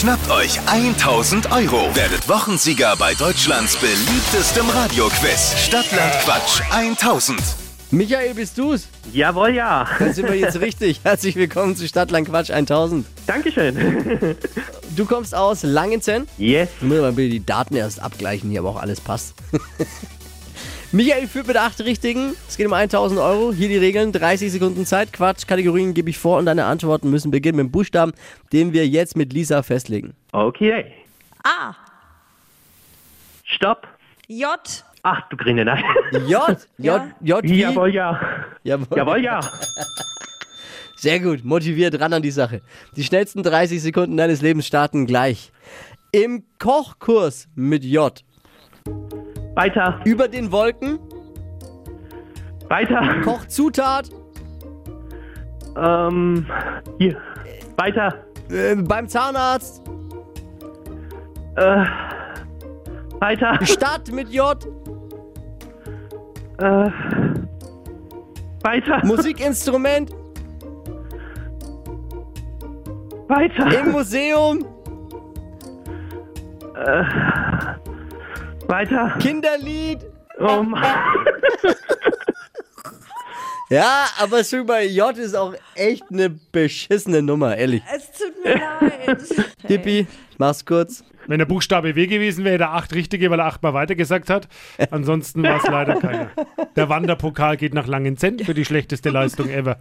Schnappt euch 1000 Euro. Werdet Wochensieger bei Deutschlands beliebtestem Radioquiz. Stadtland Quatsch 1000. Michael, bist du's? Jawohl, ja. Dann sind wir jetzt richtig. Herzlich willkommen zu Stadtland Quatsch 1000. Dankeschön. Du kommst aus Langenzenn. Yes. Ich muss mal bitte die Daten erst abgleichen hier, aber auch alles passt. Michael führt mit acht Richtigen. Es geht um 1000 Euro. Hier die Regeln. 30 Sekunden Zeit. Quatsch. Kategorien gebe ich vor und deine Antworten müssen beginnen mit dem Buchstaben, den wir jetzt mit Lisa festlegen. Okay. A. Stopp. J. Ach, du Grine, nein. J. J. J. wie? Jawohl, ja. Jawohl. Jawohl, ja. Sehr gut. Motiviert ran an die Sache. Die schnellsten 30 Sekunden deines Lebens starten gleich. Im Kochkurs mit J. Weiter. Über den Wolken. Weiter. Kochzutat. Ähm, hier. Weiter. Äh, beim Zahnarzt. Äh, weiter. Stadt mit J. Äh, weiter. Musikinstrument. Weiter. Im Museum. Weiter. Kinderlied. Oh Mann. Ja, aber super J ist auch echt eine beschissene Nummer, ehrlich. Es tut mir leid. Tippi, mach's kurz. Wenn der Buchstabe W gewesen wäre, der acht richtige, weil er achtmal weitergesagt hat. Ansonsten war es leider keiner. Der Wanderpokal geht nach Langenzenn für die schlechteste Leistung ever.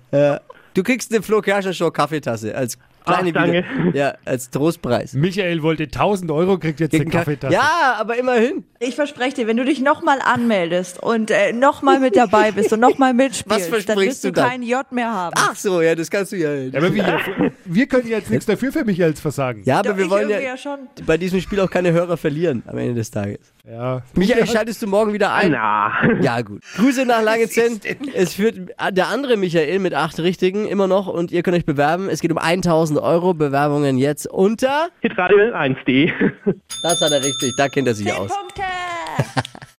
Du kriegst eine Flo Kerschner Show Kaffeetasse als kleine Ach, danke. Wieder- Ja, als Trostpreis. Michael wollte 1000 Euro, kriegt jetzt eine Kaffeetasse. Ja, aber immerhin. Ich verspreche dir, wenn du dich nochmal anmeldest und äh, nochmal mit dabei bist und nochmal mitspielst, Was dann wirst du dann? kein J mehr haben. Ach so, ja, das kannst du ja. Ja, aber wir, wir können jetzt nichts dafür für Michaels Versagen. Ja, aber Doch, wir wollen ja ja schon. bei diesem Spiel auch keine Hörer verlieren am Ende des Tages. Ja. Michael, schaltest du morgen wieder ein? Na. Ja, gut. Grüße nach Langenzenn. Es führt der andere Michael mit acht Richtigen immer noch und ihr könnt euch bewerben. Es geht um 1000 Euro. Bewerbungen jetzt unter. Hitradio 1.de. Das hat er richtig. Da kennt er sich Zehn aus. Punkte!